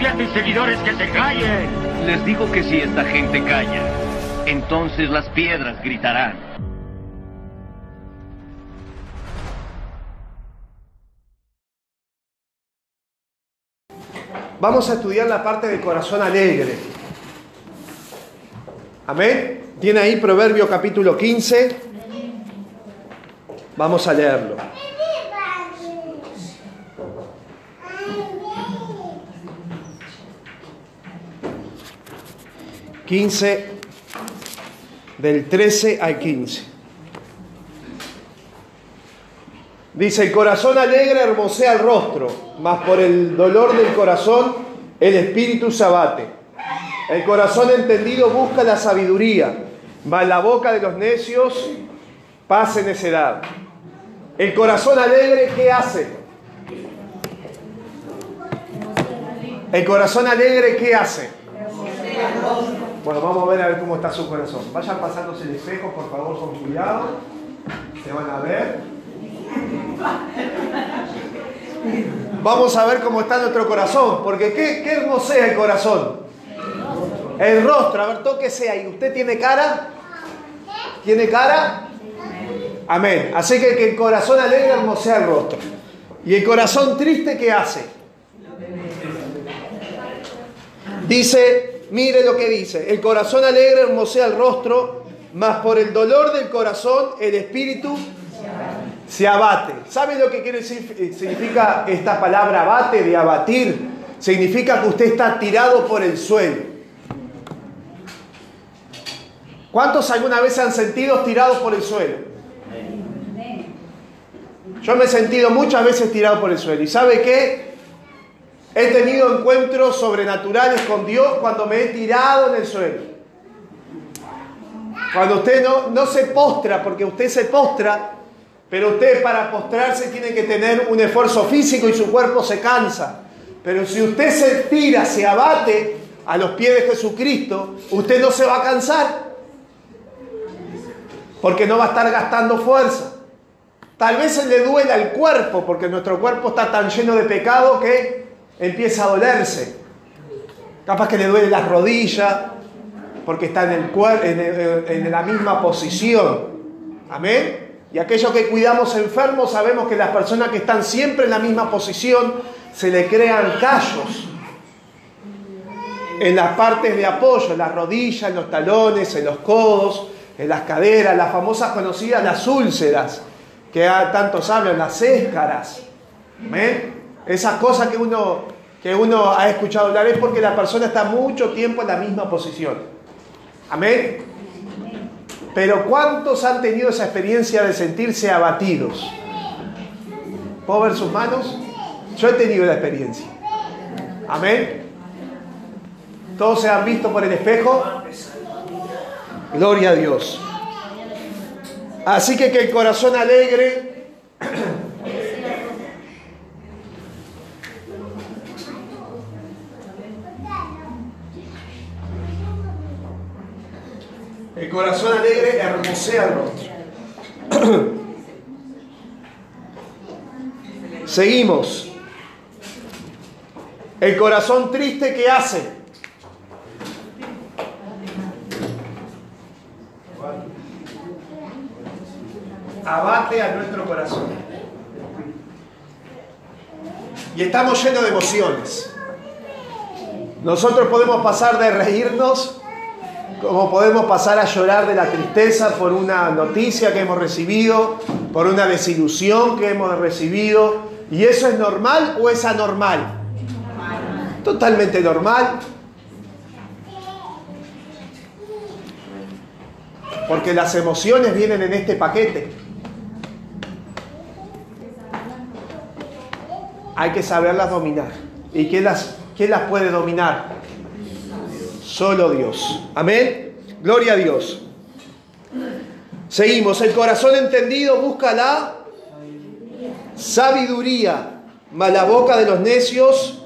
A seguidores que se callen. Les digo que si esta gente calla, entonces las piedras gritarán. Vamos a estudiar la parte del corazón alegre. Amén. Tiene ahí Proverbio capítulo 15. Vamos a leerlo. Quince del 13 al 15. Dice, el corazón alegre hermosea el rostro, mas por el dolor del corazón el espíritu se abate. El corazón entendido busca la sabiduría, mas la boca de los necios pase necedad. El corazón alegre, ¿qué hace? El corazón alegre, ¿qué hace? Bueno, vamos a ver a ver cómo está su corazón. Vayan pasándose el espejo, por favor, con cuidado. Se van a ver. Vamos a ver cómo está nuestro corazón, porque ¿qué, qué hermosea el corazón? El rostro, a ver, tóquese ahí. ¿Usted tiene cara? ¿Tiene cara? Amén. Así que, que el corazón alegre hermosea el rostro. ¿Y el corazón triste qué hace? Dice, mire lo que dice, el corazón alegre hermosea el rostro, mas por el dolor del corazón el espíritu se abate. ¿Sabe lo que quiere decir, significa esta palabra abate, de abatir? Significa que usted está tirado por el suelo. ¿Cuántos alguna vez se han sentido tirados por el suelo? Yo me he sentido muchas veces tirado por el suelo. ¿Y sabe qué? He tenido encuentros sobrenaturales con Dios cuando me he tirado en el suelo. Cuando usted no, se postra, porque usted se postra, pero usted para postrarse tiene que tener un esfuerzo físico y su cuerpo se cansa. Pero si usted se tira, se abate a los pies de Jesucristo, usted no se va a cansar. Porque no va a estar gastando fuerza. Tal vez se le duela el cuerpo, porque nuestro cuerpo está tan lleno de pecado que empieza a dolerse. Capaz que le duele la rodilla, porque está en, el, en, la misma posición. Amén. Y aquellos que cuidamos enfermos sabemos que las personas que están siempre en la misma posición se le crean callos en las partes de apoyo, en las rodillas, en los talones, en los codos, en las caderas, las famosas conocidas las úlceras, que tantos hablan, las éscaras. ¿Ven? Esas cosas que uno, que uno ha escuchado hablar es porque la persona está mucho tiempo en la misma posición. Amén. Pero ¿cuántos han tenido esa experiencia de sentirse abatidos? ¿Puedo ver sus manos? Yo he tenido la experiencia. Amén. ¿Todos se han visto por el espejo? Gloria a Dios. Así que que el corazón alegre El corazón alegre hermosea el. Seguimos. El corazón triste, ¿qué hace? Abate a nuestro corazón. y estamos llenos de emociones. Nosotros podemos pasar de reírnos como podemos pasar a llorar de la tristeza por una noticia que hemos recibido, por una desilusión que hemos recibido. ¿Y eso es normal o es anormal? Totalmente normal. Porque las emociones vienen en este paquete. Hay que saberlas dominar. ¿Y quién las, quién las puede dominar? Solo Dios. Amén. Gloria a Dios. Seguimos. El corazón entendido busca la sabiduría, mas la boca de los necios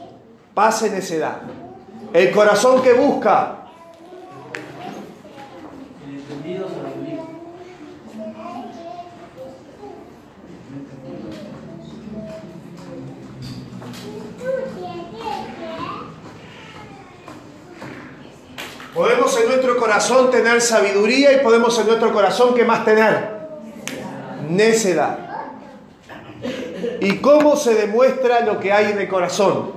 pase necedad. El corazón que busca en nuestro corazón tener sabiduría y podemos en nuestro corazón, ¿qué más tener? Necedad. ¿Y cómo se demuestra lo que hay en el corazón?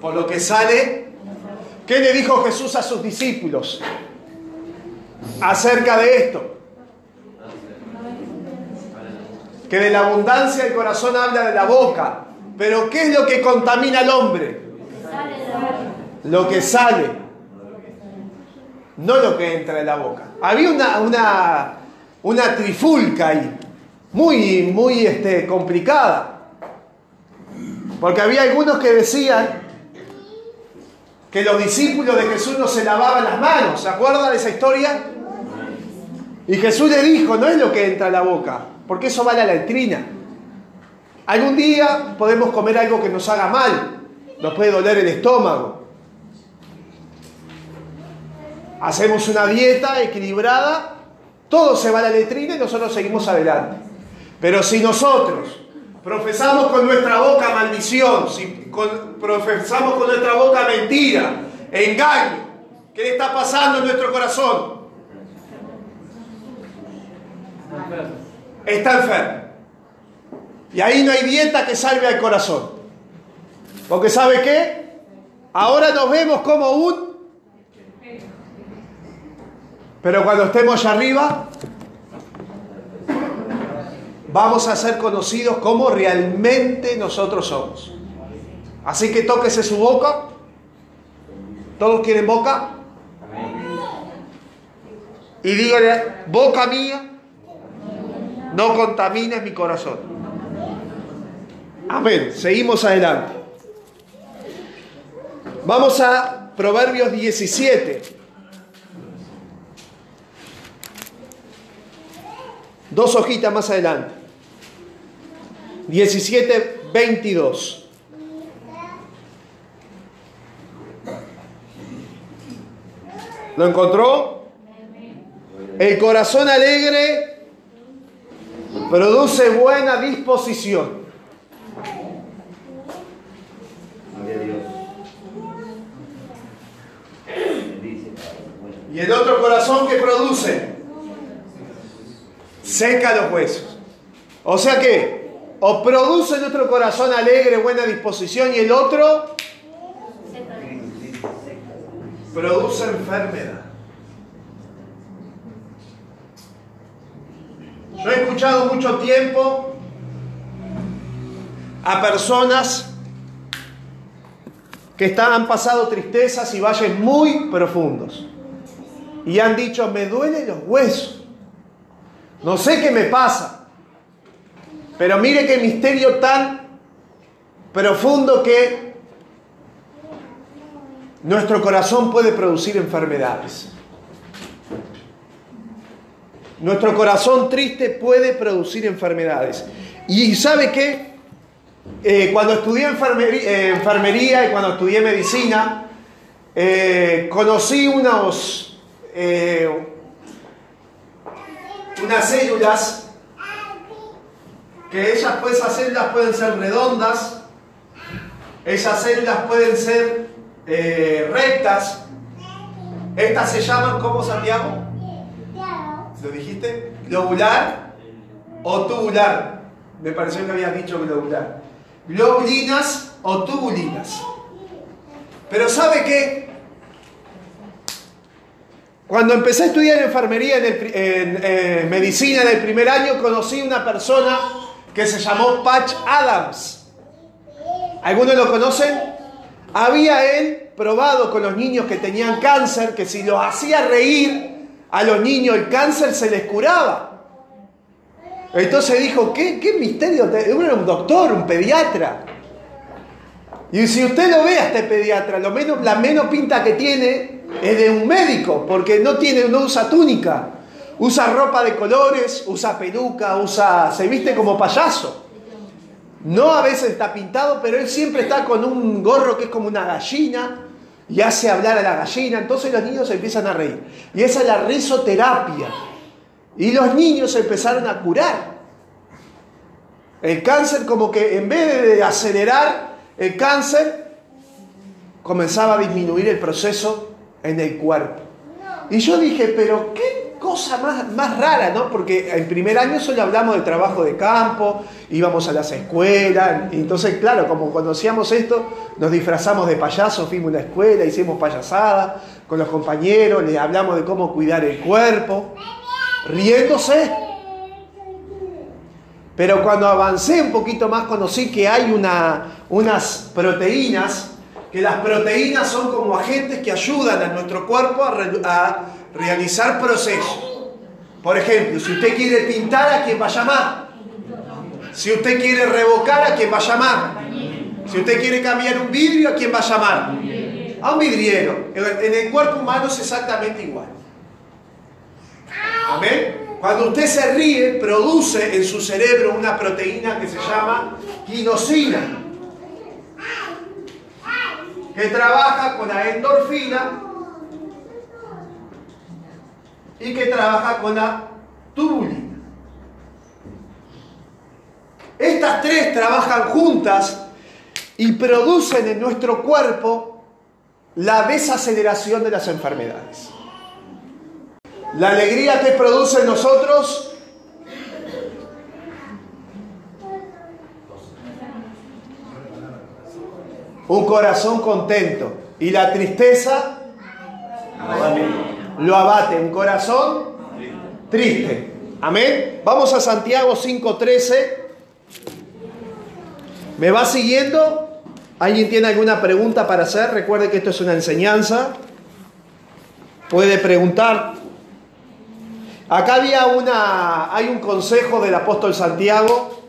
Por lo que sale, ¿qué le dijo Jesús a sus discípulos acerca de esto? Que de la abundancia del corazón habla de la boca. Pero ¿qué es lo que contamina al hombre? Lo que sale. No lo que entra en la boca. Había una, una, una trifulca ahí, muy, muy este, complicada. Porque había algunos que decían que los discípulos de Jesús no se lavaban las manos. ¿Se acuerda de esa historia? Y Jesús le dijo, no es lo que entra en la boca, porque eso va a la letrina. Algún día podemos comer algo que nos haga mal, nos puede doler el estómago. Hacemos una dieta equilibrada, todo se va a la letrina y nosotros seguimos adelante. Pero si nosotros profesamos con nuestra boca maldición, si profesamos con nuestra boca mentira, engaño, ¿qué le está pasando en nuestro corazón? Está enfermo. Y ahí no hay dieta que salve al corazón. Porque ¿sabe qué? Ahora nos vemos como un... Pero cuando estemos allá arriba, vamos a ser conocidos como realmente nosotros somos. Así que tóquese su boca. ¿Todos quieren boca? Y dígale, boca mía, no contamines mi corazón. Amén. Seguimos adelante. Vamos a Proverbios 17. Dos hojitas más adelante. 17, 22. ¿Lo encontró? El corazón alegre Produce buena disposición. Y el otro corazón que produce seca los huesos. O sea que o produce nuestro corazón alegre, buena disposición y el otro produce enfermedad. Yo he escuchado mucho tiempo a personas que han pasado tristezas y valles muy profundos. Y han dicho, me duelen los huesos. No sé qué me pasa. Pero mire qué misterio tan profundo que nuestro corazón puede producir enfermedades. Nuestro corazón triste puede producir enfermedades. Y sabe qué? Eh, cuando estudié eh, enfermería, y cuando estudié medicina, eh, conocí unos, unas células que ellas, pues, esas células pueden ser redondas, esas células pueden ser rectas, Estas se llaman, ¿cómo Santiago? ¿Lo dijiste? ¿Globular o tubular? Me pareció que habías dicho globular. Globulinas o tubulinas. Pero ¿sabe qué? Cuando empecé a estudiar enfermería en, eh, medicina en el primer año, conocí una persona que se llamó Patch Adams. ¿Algunos lo conocen? Había él probado con los niños que tenían cáncer que si los hacía reír a los niños el cáncer se les curaba. Entonces dijo, ¿qué, misterio? Uno era un doctor, un pediatra. Y si usted lo ve a este pediatra, lo menos, la menos pinta que tiene es de un médico, porque no, tiene, no usa túnica, usa ropa de colores, usa peluca, usa, se viste como payaso. No a veces está pintado, pero él siempre está con un gorro que es como una gallina y hace hablar a la gallina. Entonces los niños empiezan a reír. Y esa es la risoterapia. Y los niños empezaron a curar. El cáncer como que en vez de acelerar el cáncer, comenzaba a disminuir el proceso en el cuerpo. Y yo dije, pero qué cosa más, más rara, ¿no? Porque en primer año solo hablamos de trabajo de campo, íbamos a las escuelas, entonces, claro, como conocíamos esto, nos disfrazamos de payasos, fuimos a la escuela, hicimos payasada con los compañeros, le hablamos de cómo cuidar el cuerpo, riéndose. Pero cuando avancé un poquito más conocí que hay una, unas proteínas, que las proteínas son como agentes que ayudan a nuestro cuerpo a realizar procesos. Por ejemplo, si usted quiere pintar, ¿a quién va a llamar? Si usted quiere revocar, ¿a quién va a llamar? Si usted quiere cambiar un vidrio, ¿a quién va a llamar? A un vidriero. En el cuerpo humano es exactamente igual. Amén. Cuando usted se ríe, produce en su cerebro una proteína que se llama quinosina, que trabaja con la endorfina y que trabaja con la tubulina. Estas tres trabajan juntas y producen en nuestro cuerpo la desaceleración de las enfermedades. La alegría que produce en nosotros un corazón contento y la tristeza lo abate, un corazón triste. Amén. Vamos a Santiago 5:13. ¿Me va siguiendo? ¿Alguien tiene alguna pregunta para hacer? Recuerde que esto es una enseñanza. Puede preguntar. Acá había una, hay un consejo del apóstol Santiago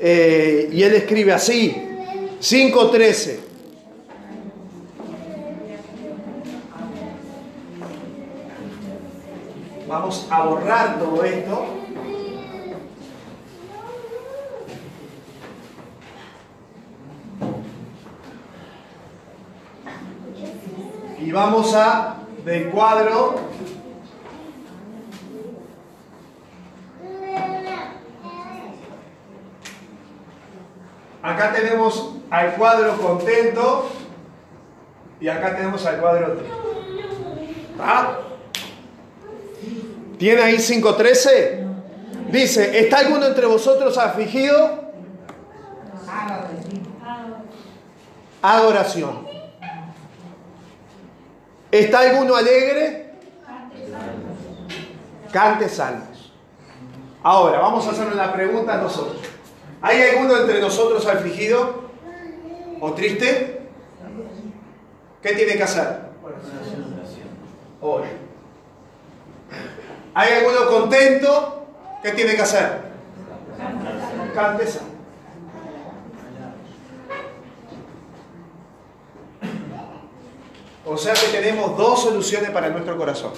eh, y él escribe así, 5.13. Vamos a borrar todo esto. Y vamos a del cuadro Acá tenemos al cuadro contento y acá tenemos al cuadro triste. ¿Tiene ahí 5.13? Dice, ¿está alguno entre vosotros afligido? Haga oración. ¿Está alguno alegre? Cante salmos. Ahora, vamos a hacer una pregunta a nosotros. ¿Hay alguno entre nosotros afligido o triste? ¿Qué tiene que hacer? Hoy. ¿Hay alguno contento? ¿Qué tiene que hacer? Cante salmos. O sea que tenemos dos soluciones para nuestro corazón.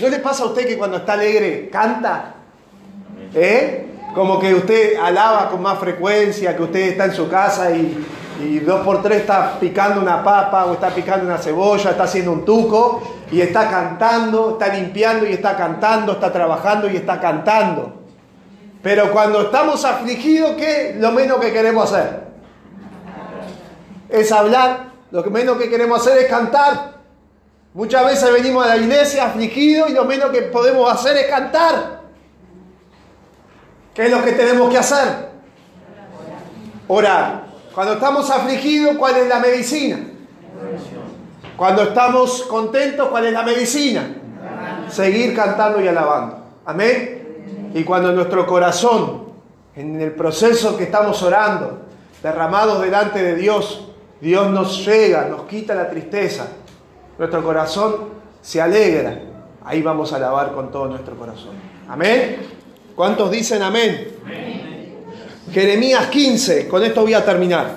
¿No le pasa a usted que cuando está alegre canta? ¿Eh? Como que usted alaba con más frecuencia, que usted está en su casa y, y dos por tres está picando una papa o está picando una cebolla, está haciendo un tuco y está cantando, está limpiando y está cantando, está trabajando y está cantando. Pero cuando estamos afligidos, ¿qué? Lo menos que queremos hacer es hablar lo menos que queremos hacer es cantar. Muchas veces venimos a la iglesia afligidos y lo menos que podemos hacer es cantar. ¿Qué es lo que tenemos que hacer? Orar. Cuando estamos afligidos, ¿cuál es la medicina? Cuando estamos contentos, ¿cuál es la medicina? Seguir cantando y alabando. Amén. Y cuando nuestro corazón, en el proceso que estamos orando, derramados delante de Dios, Dios nos llega, nos quita la tristeza, nuestro corazón se alegra, ahí vamos a alabar con todo nuestro corazón. Amén. ¿Cuántos dicen amén? Jeremías 15, con esto voy a terminar.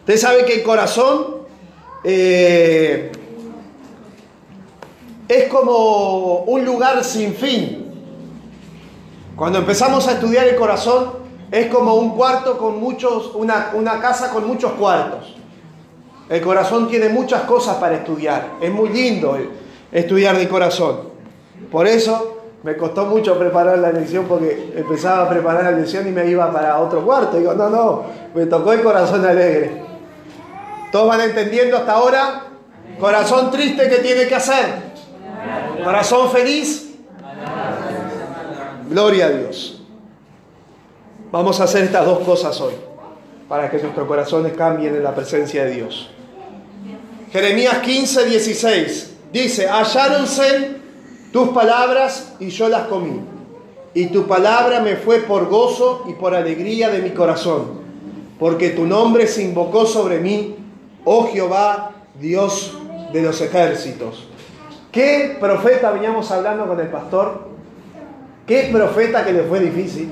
Usted sabe que el corazón eh, es como un lugar sin fin. Cuando empezamos a estudiar el corazón, es como un cuarto con muchos, una, una casa con muchos cuartos. El corazón tiene muchas cosas para estudiar. Es muy lindo estudiar de corazón. Por eso me costó mucho preparar la lección porque empezaba a preparar la lección y me iba para otro cuarto. Digo, no, no, me tocó el corazón alegre. ¿Todos van entendiendo hasta ahora? Corazón triste, ¿qué tiene que hacer? Corazón feliz. Gloria a Dios. Vamos a hacer estas dos cosas hoy para que nuestros corazones cambien en la presencia de Dios. Jeremías 15, 16 dice, halláronse tus palabras y yo las comí. Y tu palabra me fue por gozo y por alegría de mi corazón, porque tu nombre se invocó sobre mí, oh Jehová, Dios de los ejércitos. ¿Qué profeta veníamos hablando con el pastor? ¿Qué profeta que le fue difícil?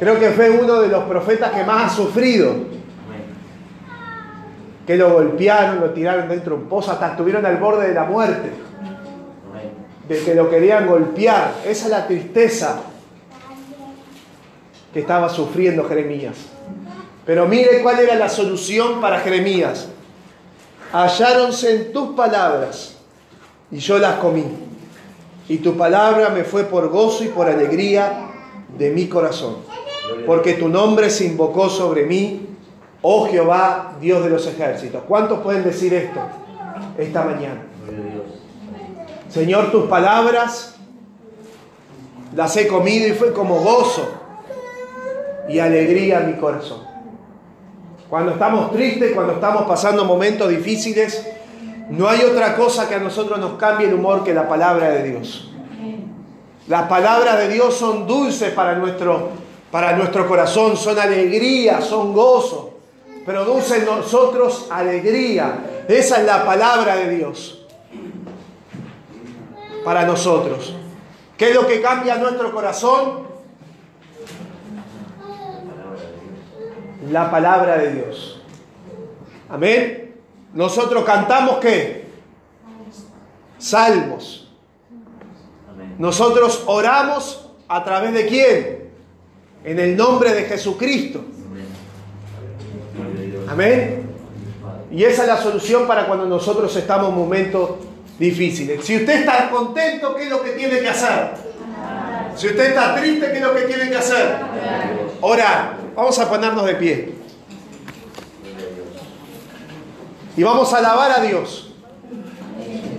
Creo que fue uno de los profetas que más ha sufrido. Que lo golpearon, lo tiraron dentro de un pozo, hasta estuvieron al borde de la muerte. De que lo querían golpear. Esa es la tristeza que estaba sufriendo Jeremías. Pero mire cuál era la solución para Jeremías. Halláronse en tus palabras y yo las comí. Y tu palabra me fue por gozo y por alegría de mi corazón porque tu nombre se invocó sobre mí, oh Jehová, Dios de los ejércitos. ¿Cuántos pueden decir esto esta mañana? Señor, tus palabras las he comido y fue como gozo y alegría a mi corazón. Cuando estamos tristes, cuando estamos pasando momentos difíciles, no hay otra cosa que a nosotros nos cambie el humor que la palabra de Dios. Las palabras de Dios son dulces para nuestro para nuestro corazón, son alegría, son gozo. Produce en nosotros alegría. Esa es la palabra de Dios para nosotros. ¿Qué es lo que cambia nuestro corazón? La palabra de Dios. Amén. Nosotros cantamos qué? Salmos. Nosotros oramos a través de quién? En el nombre de Jesucristo. Amén. Y esa es la solución para cuando nosotros estamos en momentos difíciles. Si usted está contento, ¿qué es lo que tiene que hacer? Si usted está triste, ¿qué es lo que tiene que hacer? Orar. Vamos a ponernos de pie. Y vamos a alabar a Dios.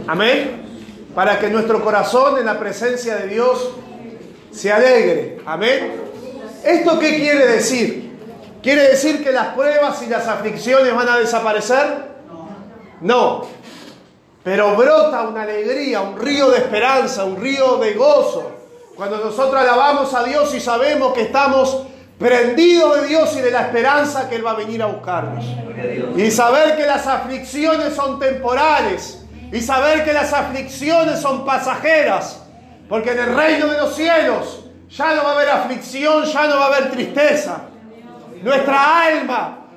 Amén. Para que nuestro corazón en la presencia de Dios se alegre. Amén. ¿Esto qué quiere decir? ¿Quiere decir que las pruebas y las aflicciones van a desaparecer? No. Pero brota una alegría, un río de esperanza, un río de gozo. Cuando nosotros alabamos a Dios y sabemos que estamos prendidos de Dios y de la esperanza que Él va a venir a buscarnos. Y saber que las aflicciones son temporales. Y saber que las aflicciones son pasajeras. Porque en el reino de los cielos ya no va a haber aflicción, ya no va a haber tristeza. Nuestra alma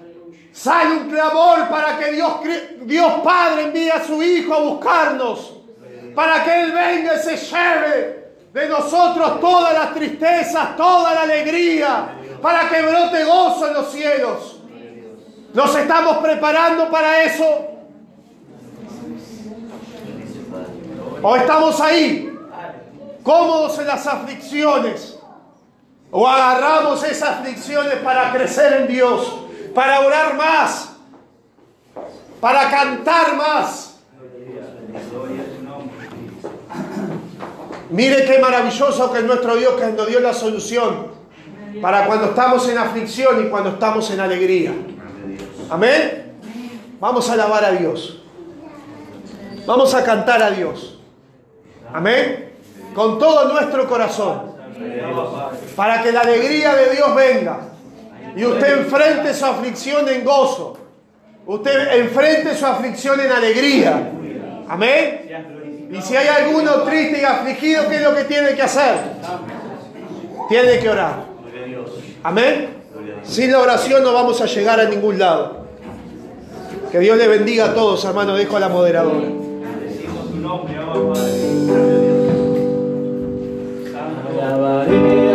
sale un clamor para que Dios, Dios Padre envíe a su Hijo a buscarnos. Para que Él venga y se lleve de nosotros todas las tristezas, toda la alegría. Para que brote gozo en los cielos. ¿Nos estamos preparando para eso? ¿O estamos ahí? cómodos en las aflicciones. O agarramos esas aflicciones para crecer en Dios para orar más, para cantar más. Mire qué maravilloso que es nuestro Dios que nos dio la solución para cuando estamos en aflicción y cuando estamos en alegría. Amén. Vamos a alabar a Dios. Vamos a cantar a Dios. Amén. Con todo nuestro corazón. Para que la alegría de Dios venga. Y usted enfrente su aflicción en gozo. Usted enfrente su aflicción en alegría. Amén. Y si hay alguno triste y afligido, ¿qué es lo que tiene que hacer? Tiene que orar. Amén. Sin la oración no vamos a llegar a ningún lado. Que Dios le bendiga a todos, hermano. Dejo a la moderadora. Maria.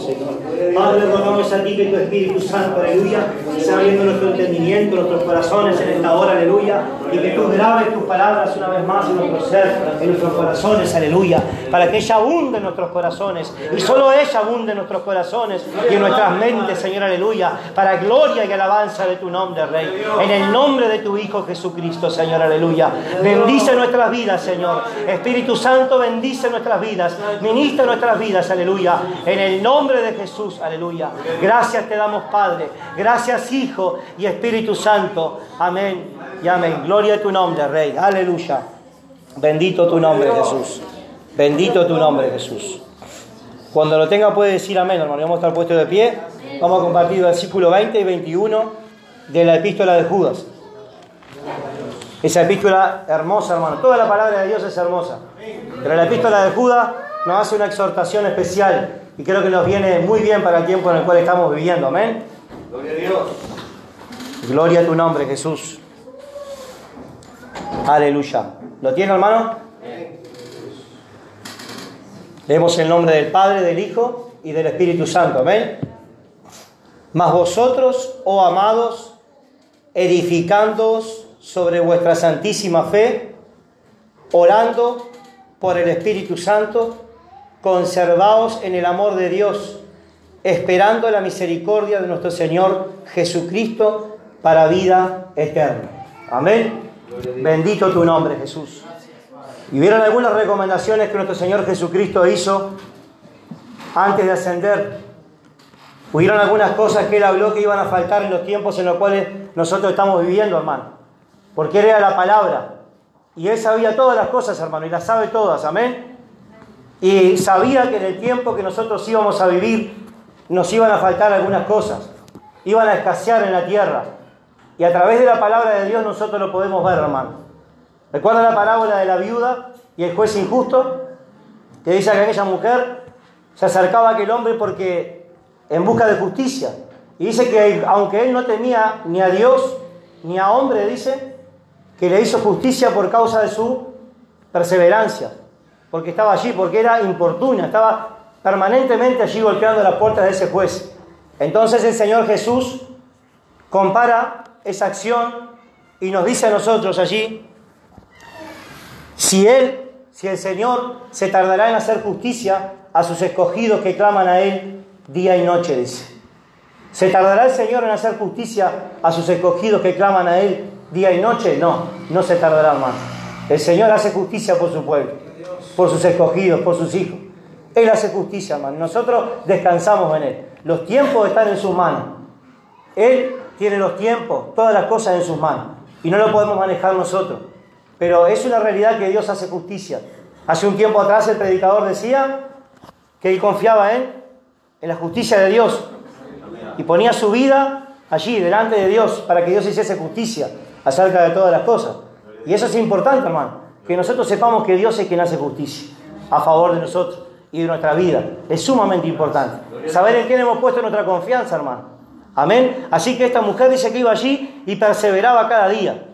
Señor. Padre, rogamos a ti que tu Espíritu Santo, aleluya, sea abriendo nuestro entendimiento, nuestros corazones en esta hora, aleluya, y que tú grabes tus palabras una vez más en nuestro ser, en nuestros corazones, aleluya, para que ella abunde en nuestros corazones, y solo ella abunde en nuestros corazones y en nuestras mentes, Señor, aleluya, para gloria y alabanza de tu nombre, Rey. En el nombre de tu Hijo Jesucristo, Señor, aleluya. Bendice nuestras vidas, Señor. Espíritu Santo, bendice nuestras vidas. Ministra nuestras vidas, aleluya. En el nombre de Jesús, aleluya. Gracias te damos, Padre. Gracias, Hijo y Espíritu Santo. Amén y amén. Gloria a tu nombre, Rey. Aleluya. Bendito tu nombre, Jesús. Bendito tu nombre, Jesús. Cuando lo tenga puede decir amén, hermano. Vamos a estar puestos de pie. Vamos a compartir versículo 20 y 21 de la epístola de Judas. Esa epístola hermosa, hermano. Toda la palabra de Dios es hermosa. Pero la epístola de Judas nos hace una exhortación especial y creo que nos viene muy bien para el tiempo en el cual estamos viviendo. Amén. Gloria a Dios. Gloria a tu nombre, Jesús. Aleluya. ¿Lo tiene, hermano? Leemos el nombre del Padre, del Hijo y del Espíritu Santo. Amén. Mas vosotros, oh amados, edificándoos sobre vuestra santísima fe, orando por el Espíritu Santo, conservaos en el amor de Dios, esperando la misericordia de nuestro Señor Jesucristo para vida eterna. Amén. Bendito tu nombre, Jesús. Y vieron algunas recomendaciones que nuestro Señor Jesucristo hizo antes de ascender. Hubieron algunas cosas que Él habló que iban a faltar en los tiempos en los cuales nosotros estamos viviendo, hermano. Porque Él era la palabra. Y Él sabía todas las cosas, hermano, y las sabe todas, amén. Y sabía que en el tiempo que nosotros íbamos a vivir nos iban a faltar algunas cosas. Iban a escasear en la tierra. Y a través de la palabra de Dios nosotros lo podemos ver, hermano. ¿Recuerda la parábola de la viuda y el juez injusto? Que dice que aquella mujer se acercaba a aquel hombre porque en busca de justicia. Y dice que aunque él no temía ni a Dios ni a hombre, dice, que le hizo justicia por causa de su perseverancia. Porque estaba allí, porque era importuna, estaba permanentemente allí golpeando las puertas de ese juez. Entonces el Señor Jesús compara esa acción y nos dice a nosotros allí si Él, si el Señor se tardará en hacer justicia a sus escogidos que claman a Él día y noche, dice. ¿Se tardará el Señor en hacer justicia a sus escogidos que claman a Él día y noche? No, no se tardará más. El Señor hace justicia por su pueblo, por sus escogidos, por sus hijos. Él hace justicia, hermano. Nosotros descansamos en Él. Los tiempos están en sus manos. Él tiene los tiempos, todas las cosas en sus manos. Y no lo podemos manejar nosotros. Pero es una realidad que Dios hace justicia. Hace un tiempo atrás el predicador decía que él confiaba en, en la justicia de Dios y ponía su vida allí, delante de Dios, para que Dios hiciese justicia acerca de todas las cosas. Y eso es importante, hermano, que nosotros sepamos que Dios es quien hace justicia a favor de nosotros y de nuestra vida. Es sumamente importante. Saber en quién hemos puesto nuestra confianza, hermano. Amén. Así que esta mujer dice que iba allí y perseveraba cada día,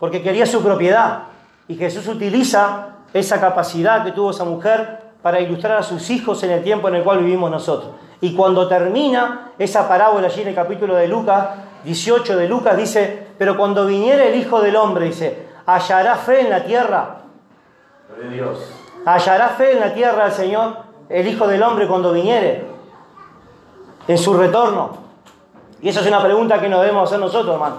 porque quería su propiedad. Y Jesús utiliza esa capacidad que tuvo esa mujer para ilustrar a sus hijos en el tiempo en el cual vivimos nosotros. Y cuando termina esa parábola allí en el capítulo de Lucas, 18 de Lucas, dice, pero cuando viniere el Hijo del Hombre, dice, ¿hallará fe en la tierra? Dios. ¿Hallará fe en la tierra el Señor, el Hijo del Hombre, cuando viniere? En su retorno. Y esa es una pregunta que nos debemos hacer nosotros, hermano,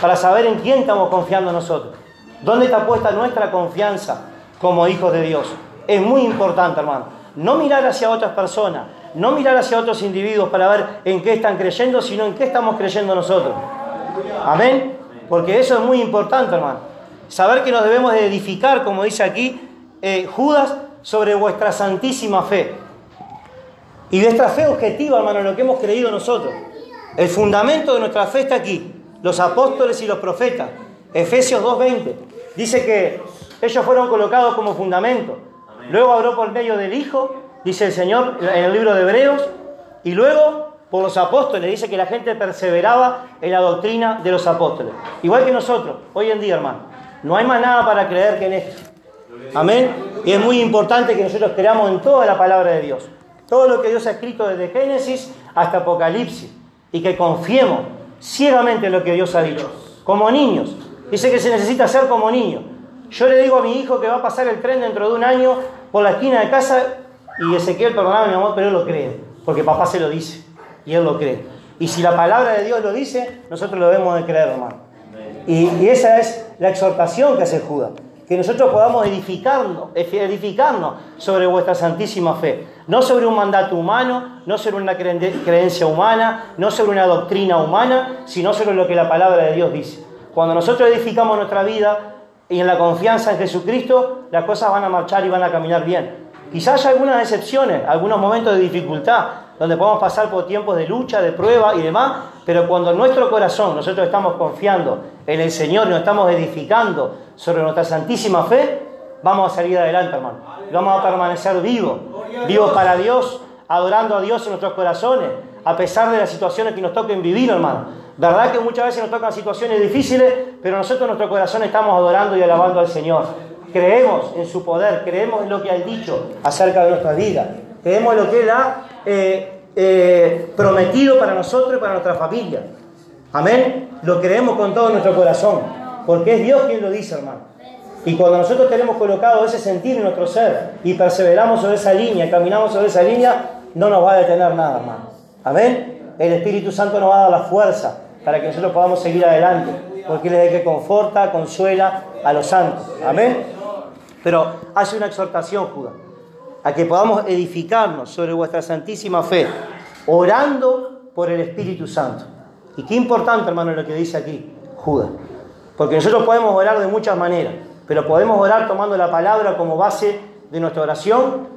para saber en quién estamos confiando nosotros. ¿Dónde está puesta nuestra confianza como hijos de Dios? Es muy importante, hermano. No mirar hacia otras personas, no mirar hacia otros individuos para ver en qué están creyendo, sino en qué estamos creyendo nosotros. Amén. Porque eso es muy importante, hermano. Saber que nos debemos de edificar, como dice aquí eh, Judas, sobre vuestra santísima fe. Y nuestra fe objetiva, hermano, en lo que hemos creído nosotros. El fundamento de nuestra fe está aquí. Los apóstoles y los profetas. Efesios 2.20. Dice que ellos fueron colocados como fundamento. Luego habló por medio del Hijo, dice el Señor en el libro de Hebreos, y luego por los apóstoles, dice que la gente perseveraba en la doctrina de los apóstoles. Igual que nosotros, hoy en día, hermano. No hay más nada para creer que en esto. Amén. Y es muy importante que nosotros creamos en toda la palabra de Dios. Todo lo que Dios ha escrito desde Génesis hasta Apocalipsis. Y que confiemos ciegamente en lo que Dios ha dicho. Como niños. Dice que se necesita ser como niño. Yo le digo a mi hijo que va a pasar el tren dentro de un año por la esquina de casa y Ezequiel, perdóname mi amor, pero él lo cree. Porque papá se lo dice. Y él lo cree. Y si la palabra de Dios lo dice, nosotros lo debemos de creer, hermano. Y, y esa es la exhortación que hace Judas. Que nosotros podamos edificarnos, edificarnos sobre vuestra santísima fe. No sobre un mandato humano, no sobre una creencia humana, no sobre una doctrina humana, sino sobre lo que la palabra de Dios dice. Cuando nosotros edificamos nuestra vida y en la confianza en Jesucristo, las cosas van a marchar y van a caminar bien. Quizás haya algunas excepciones, algunos momentos de dificultad, donde podemos pasar por tiempos de lucha, de prueba y demás, pero cuando en nuestro corazón nosotros estamos confiando en el Señor nos estamos edificando sobre nuestra santísima fe, vamos a salir adelante, hermano. Y vamos a permanecer vivos, vivos para Dios, adorando a Dios en nuestros corazones, a pesar de las situaciones que nos toquen vivir, hermano. Verdad que muchas veces nos tocan situaciones difíciles, pero nosotros en nuestro corazón estamos adorando y alabando al Señor. Creemos en su poder, creemos en lo que ha dicho acerca de nuestra vida, creemos en lo que Él ha eh, eh, prometido para nosotros y para nuestra familia. Amén. Lo creemos con todo nuestro corazón, porque es Dios quien lo dice, hermano. Y cuando nosotros tenemos colocado ese sentir en nuestro ser y perseveramos sobre esa línea, caminamos sobre esa línea, no nos va a detener nada, hermano. Amén. El Espíritu Santo nos va a dar la fuerza para que nosotros podamos seguir adelante, porque Él es el que conforta, consuela a los santos. Amén. Pero hace una exhortación, Judas, a que podamos edificarnos sobre vuestra santísima fe, orando por el Espíritu Santo. Y qué importante, hermano, lo que dice aquí Judas. Porque nosotros podemos orar de muchas maneras, pero podemos orar tomando la palabra como base de nuestra oración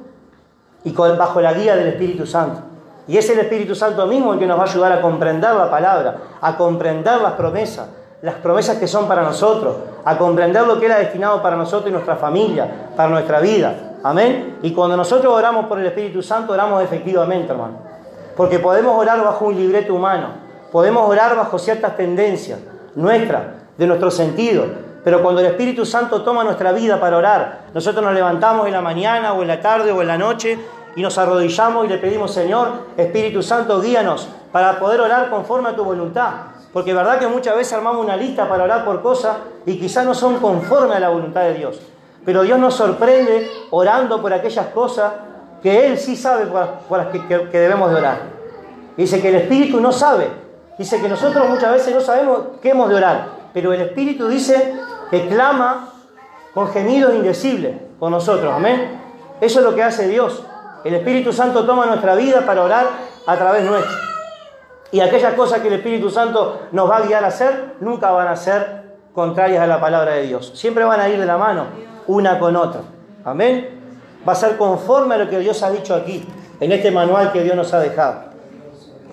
y bajo la guía del Espíritu Santo. Y es el Espíritu Santo mismo el que nos va a ayudar a comprender la palabra, a comprender las promesas, las promesas que son para nosotros, a comprender lo que era destinado para nosotros y nuestra familia, para nuestra vida. Amén. Y cuando nosotros oramos por el Espíritu Santo, oramos efectivamente, hermano. Porque podemos orar bajo un libreto humano, podemos orar bajo ciertas tendencias nuestras, de nuestro sentido. Pero cuando el Espíritu Santo toma nuestra vida para orar, nosotros nos levantamos en la mañana o en la tarde o en la noche y nos arrodillamos y le pedimos, Señor, Espíritu Santo, guíanos para poder orar conforme a tu voluntad. Porque es verdad que muchas veces armamos una lista para orar por cosas y quizás no son conforme a la voluntad de Dios. Pero Dios nos sorprende orando por aquellas cosas que Él sí sabe por las que, debemos de orar. Dice que el Espíritu no sabe. Dice que nosotros muchas veces no sabemos qué hemos de orar. Pero el Espíritu dice que con gemidos indecibles por nosotros. Amén. Eso es lo que hace Dios. El Espíritu Santo toma nuestra vida para orar a través nuestro. Y aquellas cosas que el Espíritu Santo nos va a guiar a hacer, nunca van a ser contrarias a la palabra de Dios. Siempre van a ir de la mano, una con otra. Amén. Va a ser conforme a lo que Dios ha dicho aquí, en este manual que Dios nos ha dejado.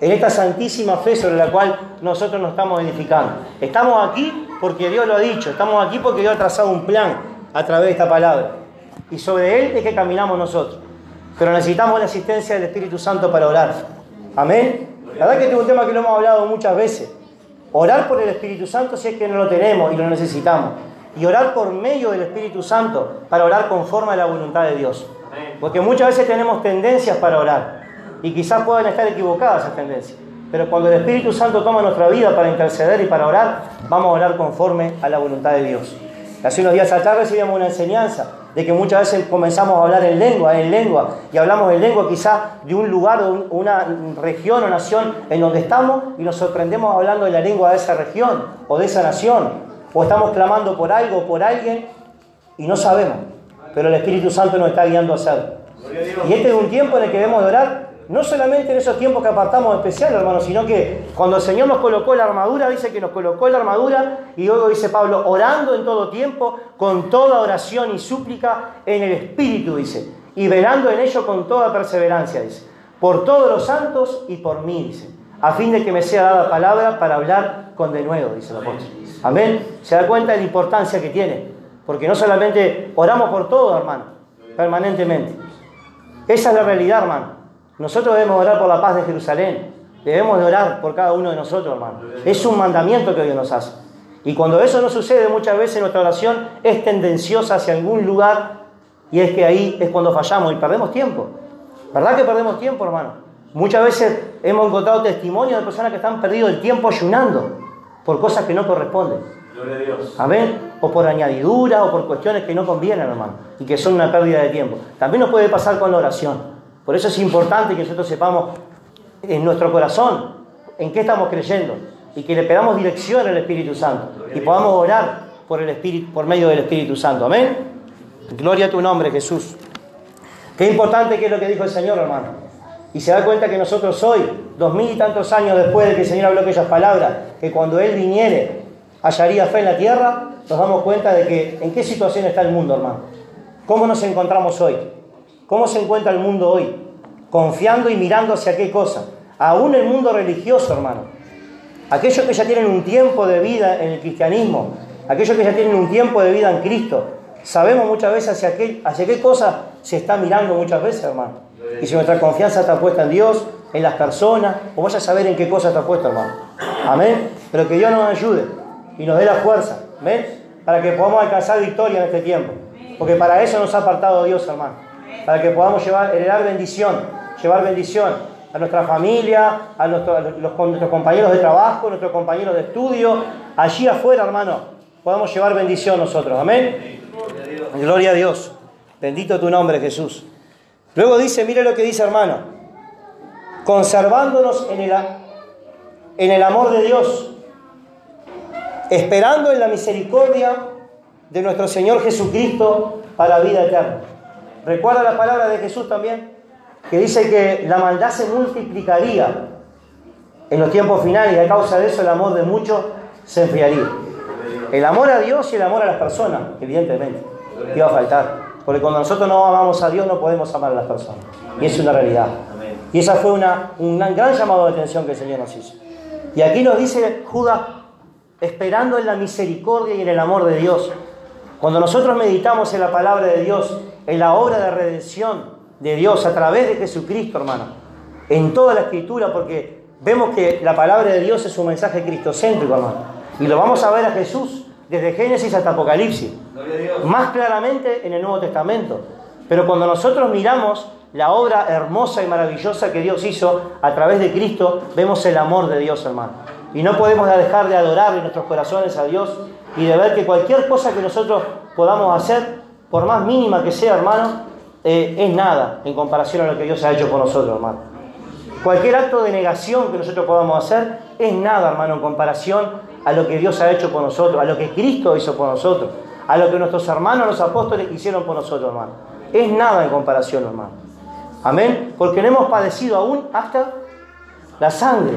En esta santísima fe sobre la cual nosotros nos estamos edificando. Estamos aquí porque Dios lo ha dicho. Estamos aquí porque Dios ha trazado un plan a través de esta palabra. Y sobre él es que caminamos nosotros. Pero necesitamos la asistencia del Espíritu Santo para orar. Amén. La verdad que este es un tema que lo hemos hablado muchas veces. Orar por el Espíritu Santo si es que no lo tenemos y lo necesitamos. Y orar por medio del Espíritu Santo para orar conforme a la voluntad de Dios. Porque muchas veces tenemos tendencias para orar. Y quizás puedan estar equivocadas esas tendencias. Pero cuando el Espíritu Santo toma nuestra vida para interceder y para orar, vamos a orar conforme a la voluntad de Dios. Hace unos días atrás recibimos una enseñanza de que muchas veces comenzamos a hablar en lengua, en lengua, y hablamos en lengua quizás de un lugar o una región o nación en donde estamos y nos sorprendemos hablando de la lengua de esa región o de esa nación, o estamos clamando por algo o por alguien y no sabemos, pero el Espíritu Santo nos está guiando a hacerlo. Y este es un tiempo en el que debemos de orar no solamente en esos tiempos que apartamos especial, hermanos, sino que cuando el Señor nos colocó la armadura, dice que nos colocó la armadura, y luego dice Pablo, orando en todo tiempo, con toda oración y súplica en el Espíritu, dice, y velando en ello con toda perseverancia, dice, por todos los santos y por mí, dice, a fin de que me sea dada palabra para hablar con de nuevo, dice el apóstol. Amén. Se da cuenta de la importancia que tiene, porque no solamente oramos por todo, hermano, permanentemente. Esa es la realidad, hermano. Nosotros debemos orar por la paz de Jerusalén. Debemos de orar por cada uno de nosotros, hermano. Es un mandamiento que Dios nos hace. Y cuando eso no sucede, muchas veces nuestra oración es tendenciosa hacia algún lugar y es que ahí es cuando fallamos y perdemos tiempo. ¿Verdad que perdemos tiempo, hermano? Muchas veces hemos encontrado testimonios de personas que están perdido el tiempo ayunando por cosas que no corresponden. Gloria a Dios. Amén. O por añadidura o por cuestiones que no convienen, hermano, y que son una pérdida de tiempo. También nos puede pasar con la oración. Por eso es importante que nosotros sepamos en nuestro corazón en qué estamos creyendo y que le pedamos dirección al Espíritu Santo y podamos orar por, el Espíritu, por medio del Espíritu Santo. Amén. Gloria a tu nombre, Jesús. Qué importante que es lo que dijo el Señor, hermano. Y se da cuenta que nosotros hoy, dos mil y tantos años después de que el Señor habló aquellas palabras, que cuando Él viniere hallaría fe en la tierra, nos damos cuenta de que en qué situación está el mundo, hermano. ¿Cómo nos encontramos hoy? ¿Cómo se encuentra el mundo hoy? confiando y mirando hacia qué cosa. Aún el mundo religioso, hermano. Aquellos que ya tienen un tiempo de vida en el cristianismo, aquellos que ya tienen un tiempo de vida en Cristo, sabemos muchas veces hacia qué, hacia qué cosa se está mirando muchas veces, hermano. Y si nuestra confianza está puesta en Dios, en las personas, o vaya a saber en qué cosa está puesta, hermano. Amén. Pero que Dios nos ayude y nos dé la fuerza, ¿ven? Para que podamos alcanzar victoria en este tiempo. Porque para eso nos ha apartado Dios, hermano. Para que podamos llevar, heredar bendición, llevar bendición a nuestra familia, a, nuestro- nuestros compañeros de trabajo, a nuestros compañeros de estudio, allí afuera, hermano, podamos llevar bendición nosotros. Amén. Gloria a Dios. Bendito tu nombre, Jesús. Luego dice, mire lo que dice, hermano. Conservándonos en el, en el amor de Dios, esperando en la misericordia de nuestro Señor Jesucristo para la vida eterna. ¿Recuerda la palabra de Jesús también? Que dice que la maldad se multiplicaría en los tiempos finales y a causa de eso el amor de muchos se enfriaría. El amor a Dios y el amor a las personas, evidentemente, iba a faltar. Porque cuando nosotros no amamos a Dios no podemos amar a las personas. Y es una realidad. Y esa fue una, un gran llamado de atención que el Señor nos hizo. Y aquí nos dice Judas, esperando en la misericordia y en el amor de Dios. Cuando nosotros meditamos en la palabra de Dios, en la obra de redención de Dios a través de Jesucristo, hermano, en toda la escritura, porque vemos que la palabra de Dios es un mensaje cristocéntrico, hermano. Y lo vamos a ver a Jesús desde Génesis hasta Apocalipsis. Más claramente en el Nuevo Testamento. Pero cuando nosotros miramos la obra hermosa y maravillosa que Dios hizo a través de Cristo, vemos el amor de Dios, hermano. Y no podemos dejar de adorar en nuestros corazones a Dios y de ver que cualquier cosa que nosotros podamos hacer, por más mínima que sea, hermano, eh, es nada en comparación a lo que Dios ha hecho por nosotros, hermano. Cualquier acto de negación que nosotros podamos hacer es nada, hermano, en comparación a lo que Dios ha hecho por nosotros, a lo que Cristo hizo por nosotros, a lo que nuestros hermanos, los apóstoles, hicieron por nosotros, hermano. Es nada en comparación, hermano. Amén. Porque no hemos padecido aún hasta la sangre.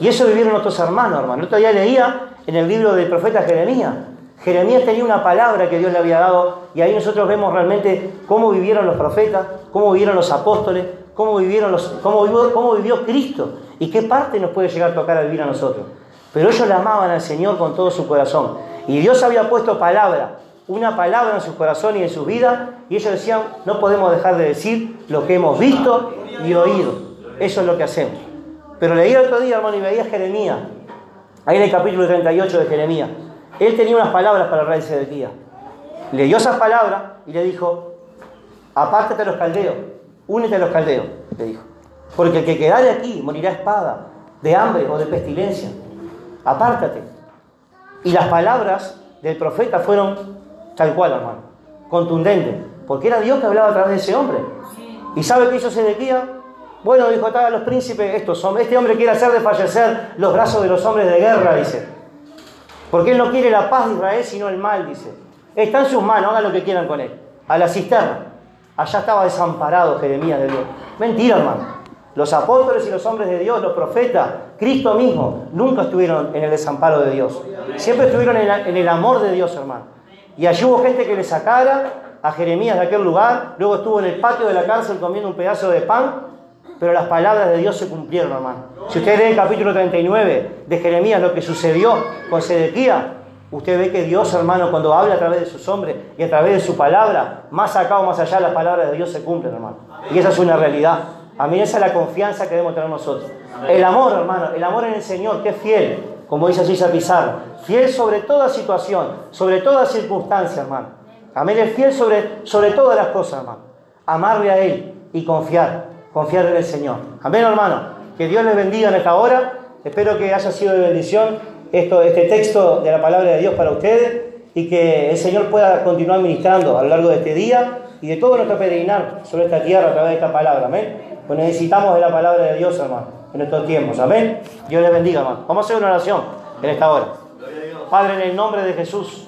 Y eso vivieron nuestros hermanos, hermano. Otro día leía en el libro del profeta Jeremías. Jeremías tenía una palabra que Dios le había dado y ahí nosotros vemos realmente cómo vivieron los profetas, cómo vivieron los apóstoles, cómo vivieron cómo vivió, Cristo y qué parte nos puede llegar a tocar a vivir a nosotros. Pero ellos le amaban al Señor con todo su corazón. Y Dios había puesto palabra, una palabra en su corazón y en su vida, y ellos decían, no podemos dejar de decir lo que hemos visto y oído. Eso es lo que hacemos. Pero leí el otro día, hermano, y veía Jeremías, ahí en el capítulo 38 de Jeremías. Él tenía unas palabras para el rey Sedequías. Leyó esas palabras y le dijo, apártate a los caldeos, únete a los caldeos, le dijo. Porque el que quedare aquí morirá espada, de hambre o de pestilencia. Apártate. Y las palabras del profeta fueron tal cual, hermano, contundentes, porque era Dios que hablaba a través de ese hombre. ¿Y sabe qué hizo Sedequías? Bueno, dijo a los príncipes, estos este hombre quiere hacer desfallecer los brazos de los hombres de guerra, dice. Porque él no quiere la paz de Israel, sino el mal, dice. Está en sus manos, hagan lo que quieran con él. A la cisterna. Allá estaba desamparado Jeremías de Dios. Mentira, hermano. Los apóstoles y los hombres de Dios, los profetas, Cristo mismo, nunca estuvieron en el desamparo de Dios. Siempre estuvieron en, el amor de Dios, hermano. Y allí hubo gente que le sacara a Jeremías de aquel lugar. Luego estuvo en el patio de la cárcel comiendo un pedazo de pan. Pero las palabras de Dios se cumplieron, hermano. Si usted lee el capítulo 39 de Jeremías, lo que sucedió con Sedequía, usted ve que Dios, hermano, cuando habla a través de sus hombres y a través de su palabra, más acá o más allá, las palabras de Dios se cumplen, hermano. Y esa es una realidad. A mí esa es la confianza que debemos tener nosotros. El amor, hermano, el amor en el Señor, que es fiel, como dice César Pizarro, fiel sobre toda situación, sobre toda circunstancia, hermano. Amén, es fiel sobre, sobre todas las cosas, hermano. Amarle a Él y confiar, confiar en el Señor. Amén, hermano. Que Dios les bendiga en esta hora. Espero que haya sido de bendición esto, este texto de la palabra de Dios para ustedes y que el Señor pueda continuar ministrando a lo largo de este día y de todo nuestro peregrinar sobre esta tierra a través de esta palabra. Amén. Pues necesitamos de la palabra de Dios, hermano, en estos tiempos. Amén. Dios les bendiga, hermano. Vamos a hacer una oración en esta hora. Padre, en el nombre de Jesús,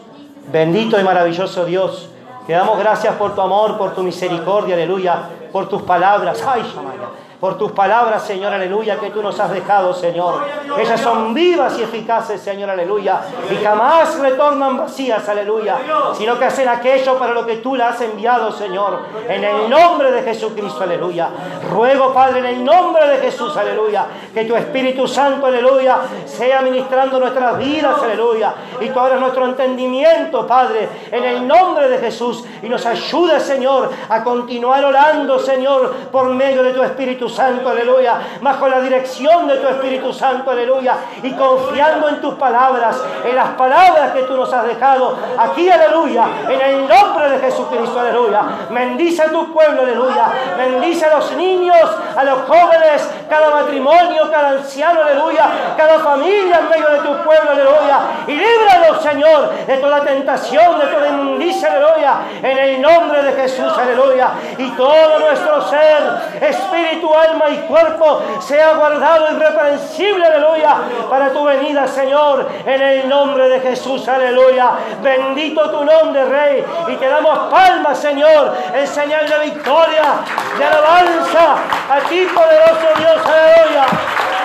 bendito y maravilloso Dios, te damos gracias por tu amor, por tu misericordia, aleluya, por tus palabras. Ay, Shamaya. por tus palabras, Señor, aleluya, que tú nos has dejado, Señor. Ellas son vivas y eficaces, Señor, aleluya, y jamás retornan vacías, aleluya, sino que hacen aquello para lo que tú las has enviado, Señor, en el nombre de Jesucristo, aleluya. Ruego, Padre, en el nombre de Jesús, aleluya, que tu Espíritu Santo, aleluya, sea ministrando nuestras vidas, aleluya, y tú abras nuestro entendimiento, Padre, en el nombre de Jesús, y nos ayude, Señor, a continuar orando, Señor, por medio de tu Espíritu Santo, aleluya, bajo la dirección de tu Espíritu Santo, aleluya, y confiando en tus palabras, en las palabras que tú nos has dejado aquí, aleluya, en el nombre de Jesucristo, aleluya. Bendice a tu pueblo, aleluya. Bendice a los niños, a los jóvenes, cada matrimonio, cada anciano, aleluya, cada familia en medio de tu pueblo, aleluya. Y líbranos, Señor, de toda tentación, de toda inmundicia, aleluya, en el nombre de Jesús, aleluya. Y todo nuestro ser, espíritu, alma y cuerpo, sea guardado irreprensible, aleluya, para tu venida, Señor, en el nombre de Jesús, aleluya. Bendito tu nombre, Rey, y te damos palmas, Señor, en señal de victoria, de alabanza a ti, poderoso Dios, aleluya.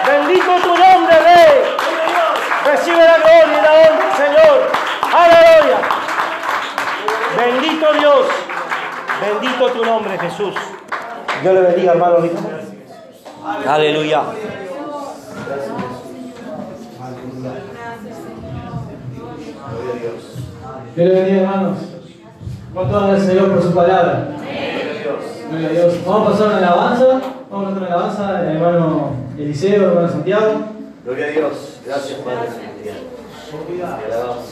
Bendito tu nombre, Rey. Recibe la gloria y la honra, Señor. Aleluya. Bendito Dios. Bendito tu nombre, Jesús. Dios le bendiga, hermano Rico. Aleluya. Dios le bendiga, hermanos. ¿Cuánto dan al Señor por su palabra? Gloria a Dios. Vamos a pasar una alabanza. Vamos a cantar una alabanza, el hermano Eliseo, el hermano Santiago. Gloria a Dios. Gracias, Padre Celestial. Te alabamos,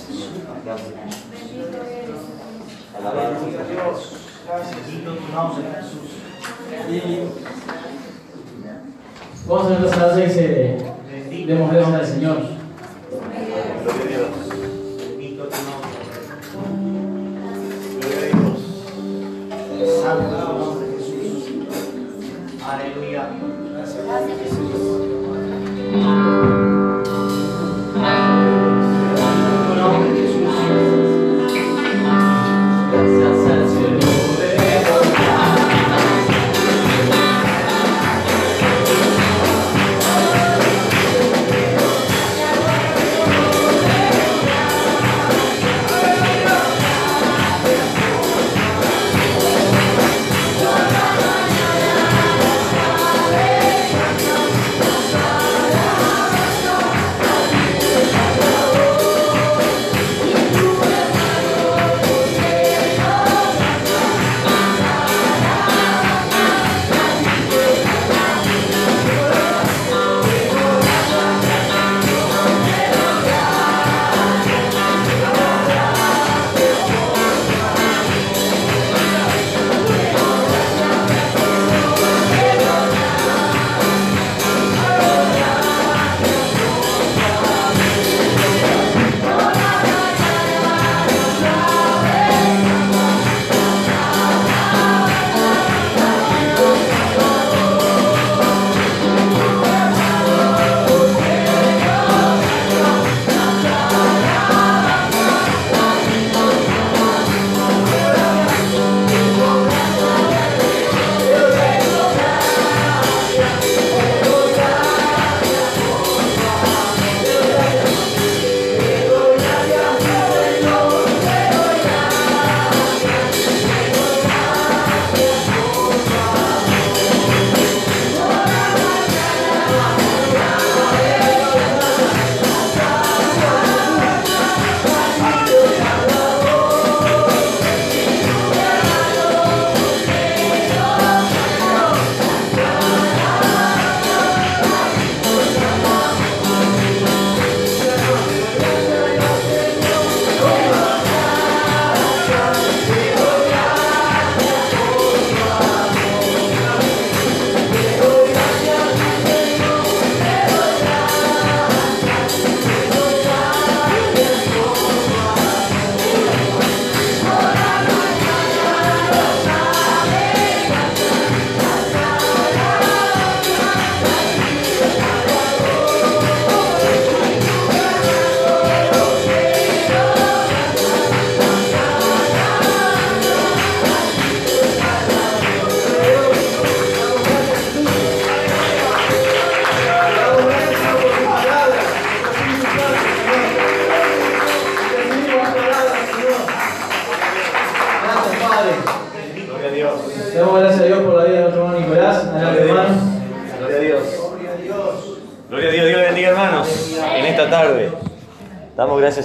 Señor. Gracias. Bendito tu nombre, Jesús. Y vamos a cantar esa alabanza que dice, demos gracias al Señor. Gloria a Dios. Bendito tu nombre. Gloria a Dios. Santo tu nombre, Jesús. Aleluya. Tu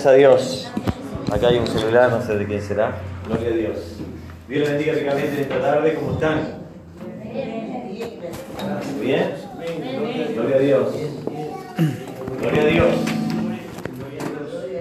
a Dios.